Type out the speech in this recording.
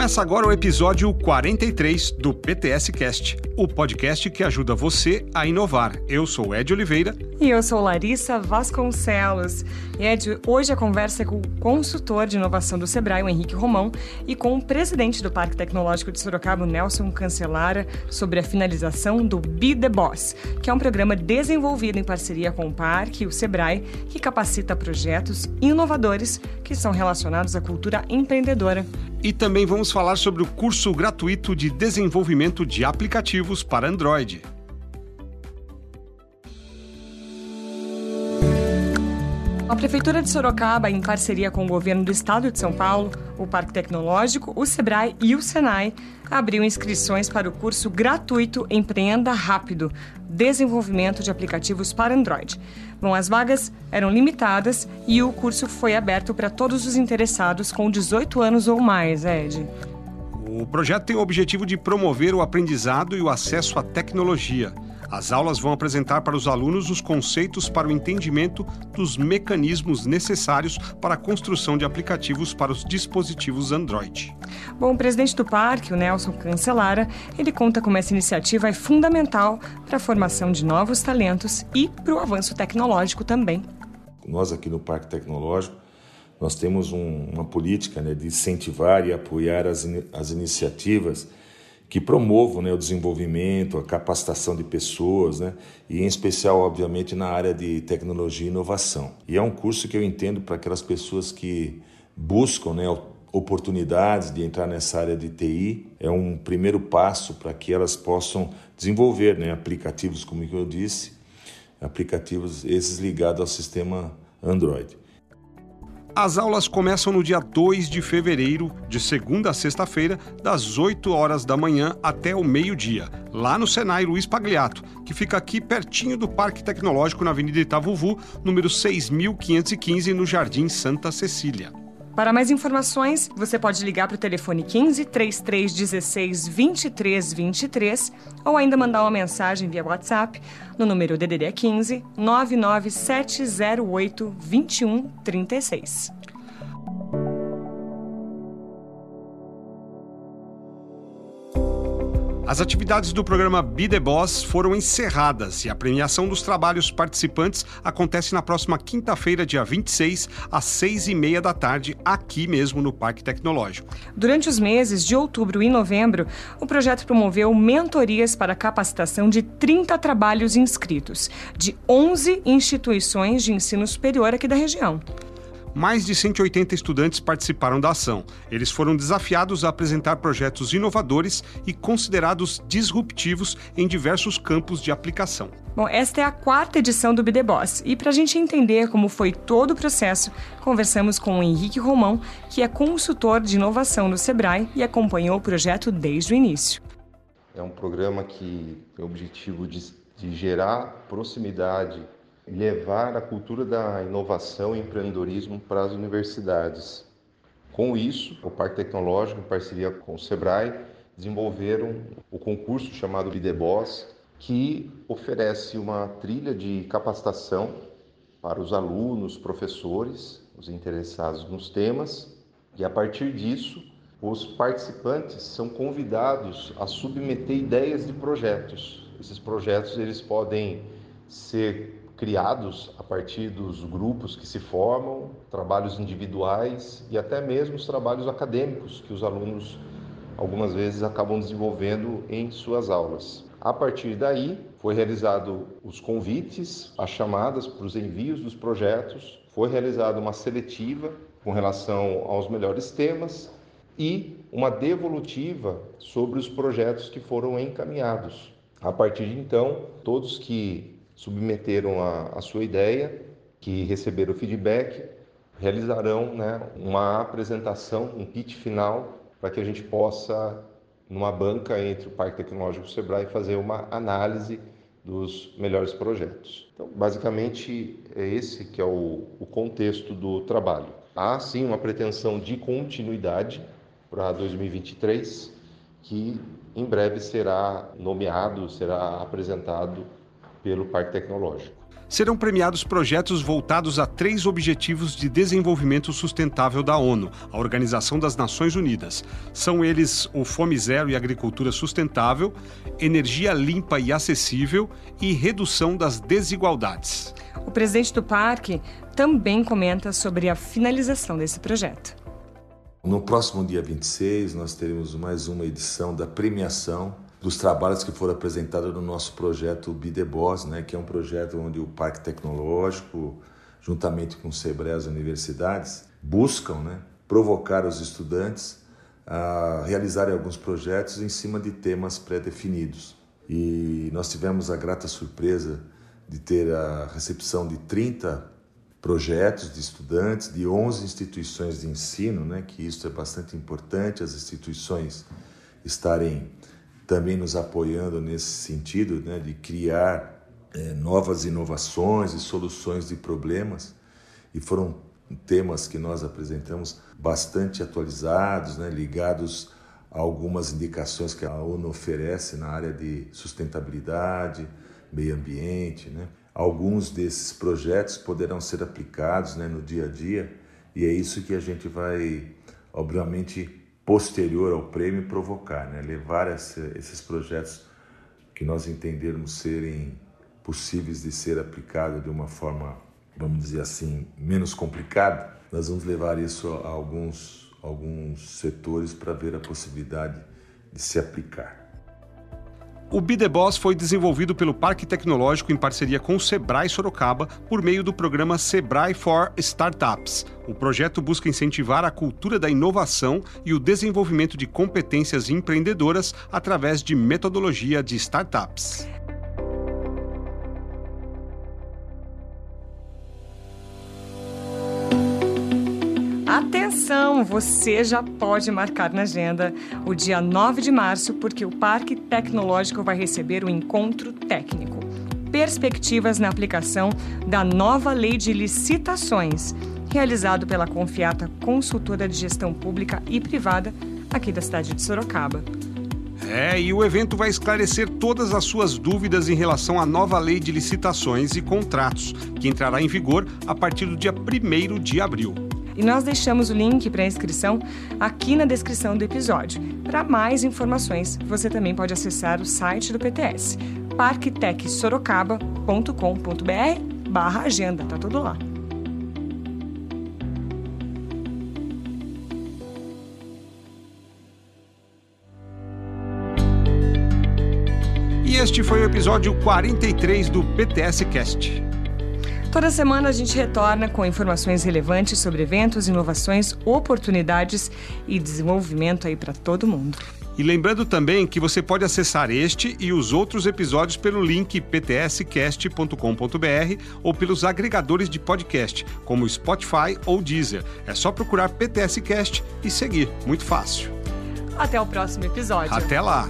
Começa agora o episódio 43 do PTS Cast, o podcast que ajuda você a inovar. Eu sou Ed Oliveira. E eu sou Larissa Vasconcelos. Ed, hoje a conversa é com o consultor de inovação do Sebrae, o Henrique Romão, e com o presidente do Parque Tecnológico de Sorocaba, Nelson Cancelara, sobre a finalização do Be The Boss, que é um programa desenvolvido em parceria com o Parque e o Sebrae, que capacita projetos inovadores que são relacionados à cultura empreendedora. E também vamos falar sobre o curso gratuito de desenvolvimento de aplicativos para Android. A Prefeitura de Sorocaba, em parceria com o governo do estado de São Paulo, o Parque Tecnológico, o Sebrae e o Senai, abriu inscrições para o curso gratuito Empreenda Rápido Desenvolvimento de Aplicativos para Android. Bom, as vagas eram limitadas e o curso foi aberto para todos os interessados com 18 anos ou mais, Ed. O projeto tem o objetivo de promover o aprendizado e o acesso à tecnologia. As aulas vão apresentar para os alunos os conceitos para o entendimento dos mecanismos necessários para a construção de aplicativos para os dispositivos Android. Bom, o presidente do parque, o Nelson Cancelara, ele conta como essa iniciativa é fundamental para a formação de novos talentos e para o avanço tecnológico também. Nós aqui no Parque Tecnológico nós temos um, uma política né, de incentivar e apoiar as, as iniciativas que promovam né, o desenvolvimento, a capacitação de pessoas, né, e em especial, obviamente, na área de tecnologia e inovação. E é um curso que eu entendo para aquelas pessoas que buscam né, oportunidades de entrar nessa área de TI, é um primeiro passo para que elas possam desenvolver né, aplicativos, como eu disse, aplicativos esses ligados ao sistema Android. As aulas começam no dia 2 de fevereiro, de segunda a sexta-feira, das 8 horas da manhã até o meio-dia, lá no Senai Luiz Pagliato, que fica aqui pertinho do Parque Tecnológico na Avenida Itavuvu, número 6515, no Jardim Santa Cecília. Para mais informações, você pode ligar para o telefone 15 3316 2323 ou ainda mandar uma mensagem via WhatsApp no número DDD 15 99708 2136. As atividades do programa Be The Boss foram encerradas e a premiação dos trabalhos participantes acontece na próxima quinta-feira, dia 26, às seis e meia da tarde, aqui mesmo no Parque Tecnológico. Durante os meses de outubro e novembro, o projeto promoveu mentorias para capacitação de 30 trabalhos inscritos, de 11 instituições de ensino superior aqui da região. Mais de 180 estudantes participaram da ação. Eles foram desafiados a apresentar projetos inovadores e considerados disruptivos em diversos campos de aplicação. Bom, esta é a quarta edição do BDBoss e para a gente entender como foi todo o processo, conversamos com o Henrique Romão, que é consultor de inovação no Sebrae e acompanhou o projeto desde o início. É um programa que tem o objetivo de, de gerar proximidade levar a cultura da inovação e empreendedorismo para as universidades. Com isso, o Parque Tecnológico, em parceria com o Sebrae, desenvolveram o concurso chamado Boss, que oferece uma trilha de capacitação para os alunos, professores, os interessados nos temas, e a partir disso, os participantes são convidados a submeter ideias de projetos. Esses projetos eles podem ser criados a partir dos grupos que se formam, trabalhos individuais e até mesmo os trabalhos acadêmicos que os alunos algumas vezes acabam desenvolvendo em suas aulas. A partir daí, foi realizado os convites, as chamadas para os envios dos projetos, foi realizada uma seletiva com relação aos melhores temas e uma devolutiva sobre os projetos que foram encaminhados. A partir de então, todos que submeteram a, a sua ideia, que receberam feedback, realizarão né, uma apresentação, um pitch final, para que a gente possa, numa banca entre o Parque Tecnológico e o Sebrae, fazer uma análise dos melhores projetos. Então, basicamente, é esse que é o, o contexto do trabalho. Há, sim, uma pretensão de continuidade para 2023, que em breve será nomeado, será apresentado pelo Parque Tecnológico. serão premiados projetos voltados a três objetivos de desenvolvimento sustentável da ONU, a Organização das Nações Unidas. São eles o Fome Zero e Agricultura Sustentável, Energia Limpa e Acessível e Redução das Desigualdades. O presidente do parque também comenta sobre a finalização desse projeto. No próximo dia 26, nós teremos mais uma edição da premiação dos trabalhos que foram apresentados no nosso projeto Bideboss, né, que é um projeto onde o Parque Tecnológico, juntamente com o Sebrae as universidades, buscam né, provocar os estudantes a realizarem alguns projetos em cima de temas pré-definidos. E nós tivemos a grata surpresa de ter a recepção de 30 projetos de estudantes de 11 instituições de ensino, né, que isso é bastante importante, as instituições estarem também nos apoiando nesse sentido, né, de criar é, novas inovações e soluções de problemas. E foram temas que nós apresentamos bastante atualizados, né, ligados a algumas indicações que a ONU oferece na área de sustentabilidade, meio ambiente. Né. Alguns desses projetos poderão ser aplicados né, no dia a dia e é isso que a gente vai, obviamente, posterior ao prêmio provocar, né? levar essa, esses projetos que nós entendermos serem possíveis de ser aplicados de uma forma, vamos dizer assim, menos complicada, nós vamos levar isso a alguns, alguns setores para ver a possibilidade de se aplicar. O Bideboss foi desenvolvido pelo Parque Tecnológico em parceria com o Sebrae Sorocaba por meio do programa Sebrae for Startups. O projeto busca incentivar a cultura da inovação e o desenvolvimento de competências empreendedoras através de metodologia de startups. Atenção, você já pode marcar na agenda o dia 9 de março, porque o Parque Tecnológico vai receber o encontro técnico. Perspectivas na aplicação da nova lei de licitações, realizado pela Confiata Consultora de Gestão Pública e Privada, aqui da cidade de Sorocaba. É, e o evento vai esclarecer todas as suas dúvidas em relação à nova lei de licitações e contratos, que entrará em vigor a partir do dia 1 de abril. E nós deixamos o link para a inscrição aqui na descrição do episódio. Para mais informações, você também pode acessar o site do PTS, parktecsorocaba.com.br barra agenda, tá tudo lá. E este foi o episódio 43 do PTS Cast. Toda semana a gente retorna com informações relevantes sobre eventos, inovações, oportunidades e desenvolvimento aí para todo mundo. E lembrando também que você pode acessar este e os outros episódios pelo link ptscast.com.br ou pelos agregadores de podcast, como Spotify ou Deezer. É só procurar PTScast e seguir. Muito fácil. Até o próximo episódio. Até lá!